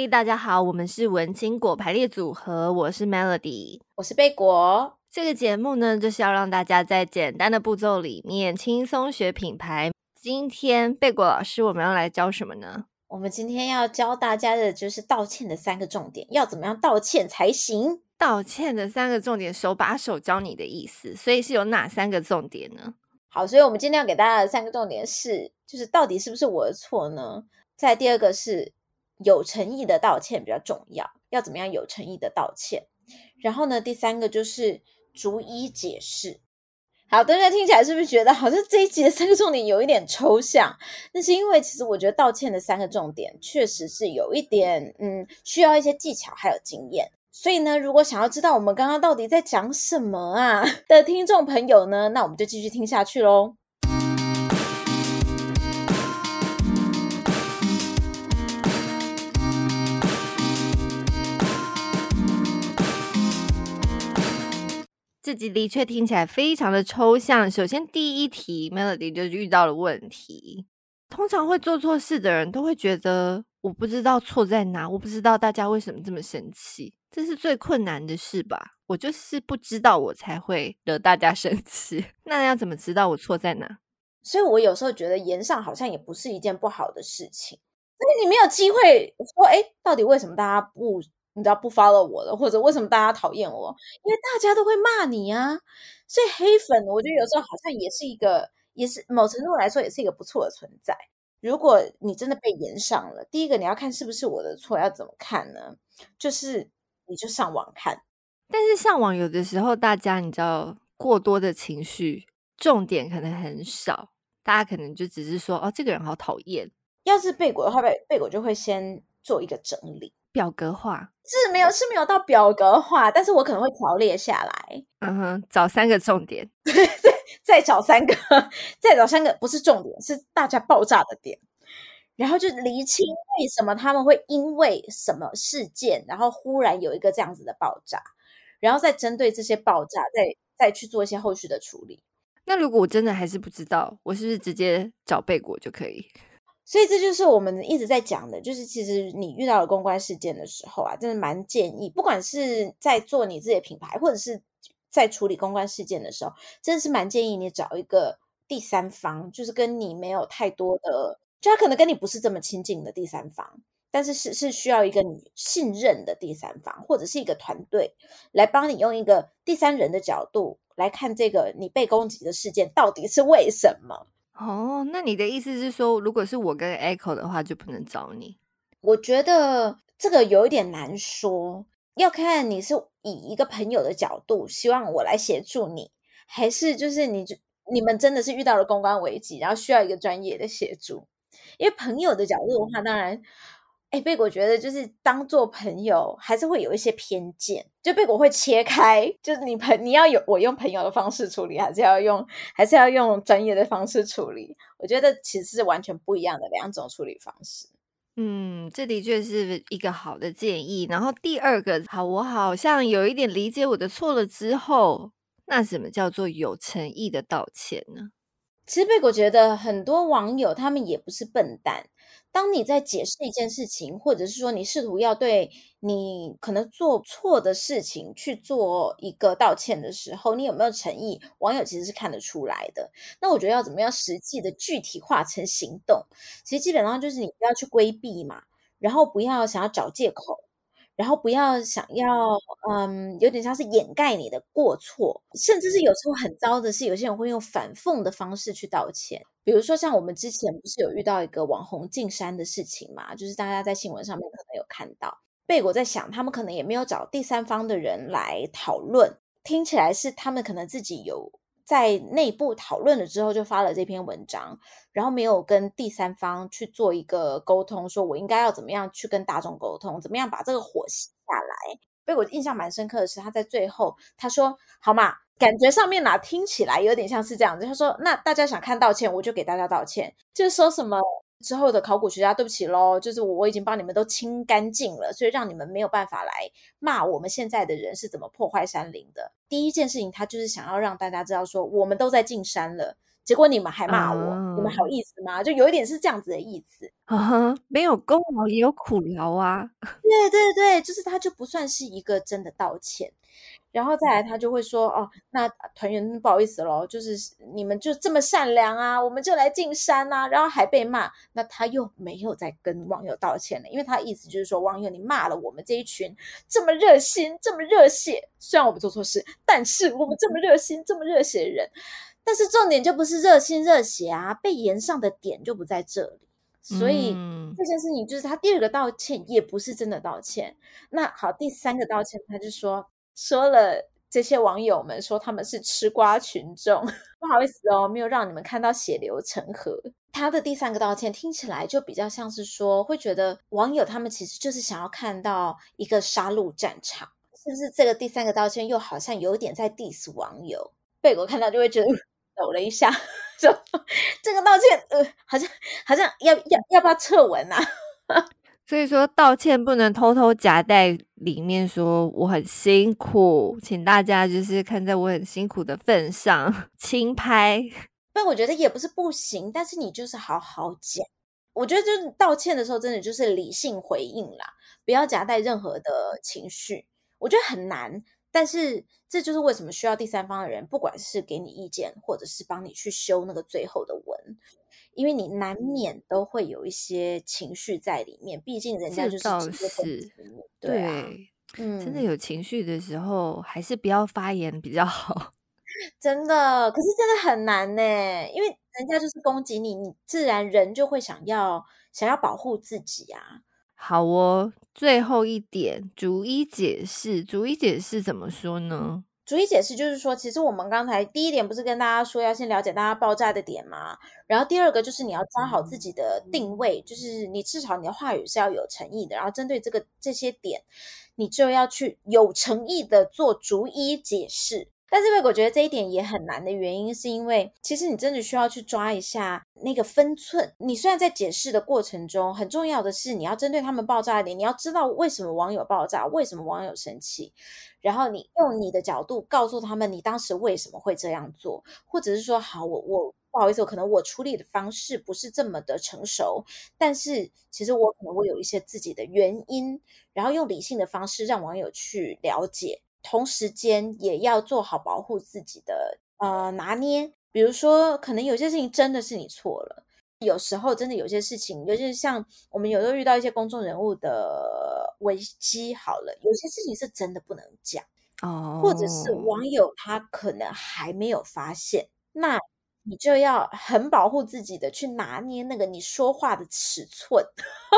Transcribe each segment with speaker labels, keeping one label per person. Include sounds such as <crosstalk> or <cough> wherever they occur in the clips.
Speaker 1: 嗨，大家好，我们是文青果排列组合，我是 Melody，
Speaker 2: 我是贝果。
Speaker 1: 这个节目呢，就是要让大家在简单的步骤里面轻松学品牌。今天贝果老师，我们要来教什么呢？
Speaker 2: 我们今天要教大家的就是道歉的三个重点，要怎么样道歉才行？
Speaker 1: 道歉的三个重点，手把手教你的意思，所以是有哪三个重点呢？
Speaker 2: 好，所以我们今天要给大家的三个重点是，就是到底是不是我的错呢？再第二个是有诚意的道歉比较重要，要怎么样有诚意的道歉？然后呢，第三个就是逐一解释。好，大家听起来是不是觉得好像这一集的三个重点有一点抽象？那是因为其实我觉得道歉的三个重点确实是有一点，嗯，需要一些技巧还有经验。所以呢，如果想要知道我们刚刚到底在讲什么啊 <laughs> 的听众朋友呢，那我们就继续听下去喽。
Speaker 1: 这集的确听起来非常的抽象。首先，第一题，Melody 就遇到了问题。通常会做错事的人都会觉得，我不知道错在哪，我不知道大家为什么这么生气，这是最困难的事吧？我就是不知道，我才会惹大家生气。那要怎么知道我错在哪？
Speaker 2: 所以我有时候觉得言上好像也不是一件不好的事情，因为你没有机会说，哎，到底为什么大家不？你知道不 follow 我的，或者为什么大家讨厌我？因为大家都会骂你啊。所以黑粉，我觉得有时候好像也是一个，也是某程度来说也是一个不错的存在。如果你真的被延上了，第一个你要看是不是我的错，要怎么看呢？就是你就上网看。
Speaker 1: 但是上网有的时候，大家你知道过多的情绪，重点可能很少，大家可能就只是说哦，这个人好讨厌。
Speaker 2: 要是被果的话，贝贝果就会先做一个整理。
Speaker 1: 表格化
Speaker 2: 是没有是没有到表格化，但是我可能会条列下来。
Speaker 1: 嗯哼，找三个重点，<laughs>
Speaker 2: 对对，再找三个，<laughs> 再找三个，不是重点，是大家爆炸的点，然后就厘清为什么他们会因为什么事件，然后忽然有一个这样子的爆炸，然后再针对这些爆炸，再再去做一些后续的处理。
Speaker 1: 那如果我真的还是不知道，我是不是直接找贝果就可以？
Speaker 2: 所以这就是我们一直在讲的，就是其实你遇到了公关事件的时候啊，真的蛮建议，不管是在做你自己的品牌，或者是在处理公关事件的时候，真的是蛮建议你找一个第三方，就是跟你没有太多的，就他可能跟你不是这么亲近的第三方，但是是是需要一个你信任的第三方，或者是一个团队来帮你用一个第三人的角度来看这个你被攻击的事件到底是为什么。
Speaker 1: 哦，那你的意思是说，如果是我跟 Echo 的话，就不能找你？
Speaker 2: 我觉得这个有一点难说，要看你是以一个朋友的角度，希望我来协助你，还是就是你你们真的是遇到了公关危机，然后需要一个专业的协助。因为朋友的角度的话，当然。哎，贝果觉得就是当做朋友，还是会有一些偏见。就贝果会切开，就是你朋你要有我用朋友的方式处理，还是要用还是要用专业的方式处理？我觉得其实是完全不一样的两种处理方式。
Speaker 1: 嗯，这的确是一个好的建议。然后第二个，好，我好像有一点理解我的错了之后，那什么叫做有诚意的道歉呢？
Speaker 2: 其实贝果觉得很多网友他们也不是笨蛋。当你在解释一件事情，或者是说你试图要对你可能做错的事情去做一个道歉的时候，你有没有诚意？网友其实是看得出来的。那我觉得要怎么样实际的具体化成行动？其实基本上就是你不要去规避嘛，然后不要想要找借口。然后不要想要，嗯，有点像是掩盖你的过错，甚至是有时候很糟的是，有些人会用反讽的方式去道歉。比如说，像我们之前不是有遇到一个网红进山的事情嘛，就是大家在新闻上面可能有看到。贝果在想，他们可能也没有找第三方的人来讨论，听起来是他们可能自己有。在内部讨论了之后，就发了这篇文章，然后没有跟第三方去做一个沟通，说我应该要怎么样去跟大众沟通，怎么样把这个火熄下来。被我印象蛮深刻的是，他在最后他说：“好嘛，感觉上面哪听起来有点像是这样子。”他说：“那大家想看道歉，我就给大家道歉，就说什么。”之后的考古学家，对不起喽，就是我我已经帮你们都清干净了，所以让你们没有办法来骂我们现在的人是怎么破坏山林的。第一件事情，他就是想要让大家知道说，我们都在进山了，结果你们还骂我，
Speaker 1: 嗯、
Speaker 2: 你们好意思吗？就有一点是这样子的意思。
Speaker 1: 啊，没有功劳也有苦劳啊。
Speaker 2: 对对对，就是他就不算是一个真的道歉。然后再来，他就会说：“哦，那团员不好意思喽，就是你们就这么善良啊，我们就来进山啊。”然后还被骂，那他又没有再跟网友道歉了，因为他意思就是说，网友你骂了我们这一群这么热心、这么热血，虽然我们做错事，但是我们这么热心、这么热血的人，但是重点就不是热心热血啊，被延上的点就不在这里。所以、嗯、这件事情就是他第二个道歉，也不是真的道歉。那好，第三个道歉，他就说。说了这些网友们说他们是吃瓜群众，<laughs> 不好意思哦，没有让你们看到血流成河。他的第三个道歉听起来就比较像是说，会觉得网友他们其实就是想要看到一个杀戮战场，是不是？这个第三个道歉又好像有点在 diss 网友。被我看到就会觉得 <laughs> 抖了一下，<laughs> 说这个道歉，呃，好像好像要要要不要撤文啊？
Speaker 1: 所以说道歉不能偷偷夹在里面说我很辛苦，请大家就是看在我很辛苦的份上 <laughs> 轻拍。
Speaker 2: 但我觉得也不是不行，但是你就是好好讲。我觉得就是道歉的时候，真的就是理性回应啦，不要夹带任何的情绪。我觉得很难，但是这就是为什么需要第三方的人，不管是给你意见，或者是帮你去修那个最后的文。因为你难免都会有一些情绪在里面，毕竟人家就是直接对，对啊，嗯，
Speaker 1: 真的有情绪的时候，还是不要发言比较好。<laughs>
Speaker 2: 真的，可是真的很难呢，因为人家就是攻击你，你自然人就会想要想要保护自己啊。
Speaker 1: 好哦，最后一点，逐一解释，逐一解释怎么说呢？
Speaker 2: 逐一解释就是说，其实我们刚才第一点不是跟大家说要先了解大家爆炸的点吗？然后第二个就是你要抓好自己的定位，就是你至少你的话语是要有诚意的。然后针对这个这些点，你就要去有诚意的做逐一解释。但是，我觉得这一点也很难的原因，是因为其实你真的需要去抓一下那个分寸。你虽然在解释的过程中，很重要的是你要针对他们爆炸一点，你要知道为什么网友爆炸，为什么网友生气，然后你用你的角度告诉他们你当时为什么会这样做，或者是说，好，我我不好意思，我可能我处理的方式不是这么的成熟，但是其实我可能会有一些自己的原因，然后用理性的方式让网友去了解。同时间也要做好保护自己的呃拿捏，比如说可能有些事情真的是你错了，有时候真的有些事情，尤其是像我们有时候遇到一些公众人物的危机，好了，有些事情是真的不能讲
Speaker 1: 哦，
Speaker 2: 或者是网友他可能还没有发现，那你就要很保护自己的去拿捏那个你说话的尺寸，<laughs>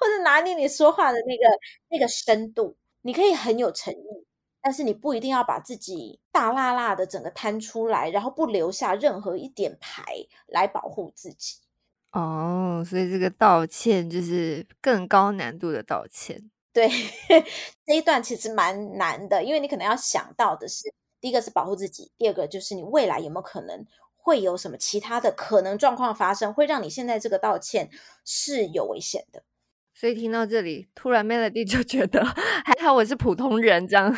Speaker 2: 或者拿捏你说话的那个那个深度，你可以很有诚意。但是你不一定要把自己大辣辣的整个摊出来，然后不留下任何一点牌来保护自己。
Speaker 1: 哦，所以这个道歉就是更高难度的道歉。
Speaker 2: 对，<laughs> 这一段其实蛮难的，因为你可能要想到的是，第一个是保护自己，第二个就是你未来有没有可能会有什么其他的可能状况发生，会让你现在这个道歉是有危险的。
Speaker 1: 所以听到这里，突然 Melody 就觉得 <laughs> 还好我是普通人，这样。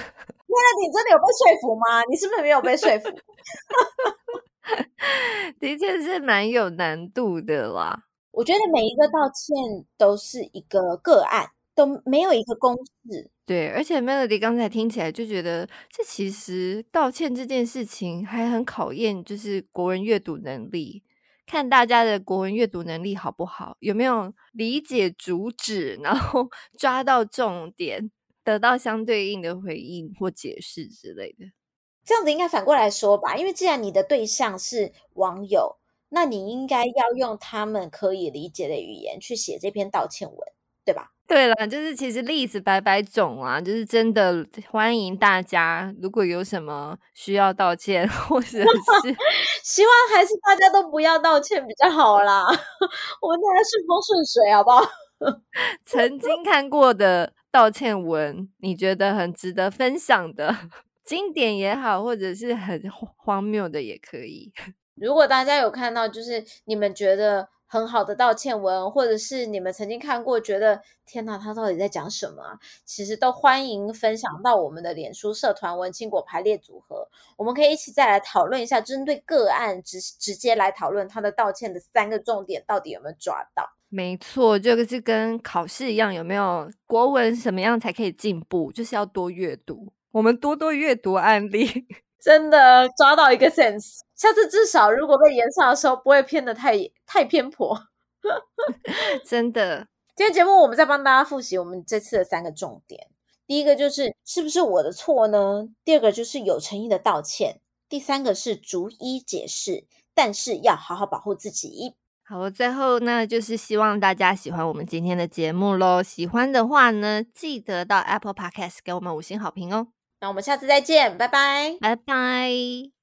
Speaker 2: Melody 真的有被说服吗？你是不是没有被说服？<laughs>
Speaker 1: 的确是蛮有难度的啦。
Speaker 2: 我觉得每一个道歉都是一个个案，都没有一个公式。
Speaker 1: 对，而且 Melody 刚才听起来就觉得，这其实道歉这件事情还很考验，就是国人阅读能力。看大家的国文阅读能力好不好，有没有理解主旨，然后抓到重点，得到相对应的回应或解释之类的。
Speaker 2: 这样子应该反过来说吧，因为既然你的对象是网友，那你应该要用他们可以理解的语言去写这篇道歉文，对吧？
Speaker 1: 对了，就是其实例子百百种啊，就是真的欢迎大家，如果有什么需要道歉，<laughs> 或者是 <laughs>
Speaker 2: 希望还是大家都不要道歉比较好啦，<laughs> 我们大家顺风顺水好不好？
Speaker 1: 曾经看过的道歉文，你觉得很值得分享的 <laughs> 经典也好，或者是很荒谬的也可以。<laughs>
Speaker 2: 如果大家有看到，就是你们觉得。很好的道歉文，或者是你们曾经看过，觉得天哪，他到底在讲什么？其实都欢迎分享到我们的脸书社团“文青果排列组合”，我们可以一起再来讨论一下，针对个案直直接来讨论他的道歉的三个重点到底有没有抓到。
Speaker 1: 没错，这个是跟考试一样，有没有国文什么样才可以进步？就是要多阅读，我们多多阅读案例，<laughs>
Speaker 2: 真的抓到一个 sense。下次至少如果被延上的时候，不会偏的太太偏颇。<laughs>
Speaker 1: 真的，
Speaker 2: 今天节目我们再帮大家复习我们这次的三个重点。第一个就是是不是我的错呢？第二个就是有诚意的道歉，第三个是逐一解释，但是要好好保护自己。
Speaker 1: 好，最后呢，就是希望大家喜欢我们今天的节目喽。喜欢的话呢，记得到 Apple Podcast 给我们五星好评哦。
Speaker 2: 那我们下次再见，拜拜，
Speaker 1: 拜拜。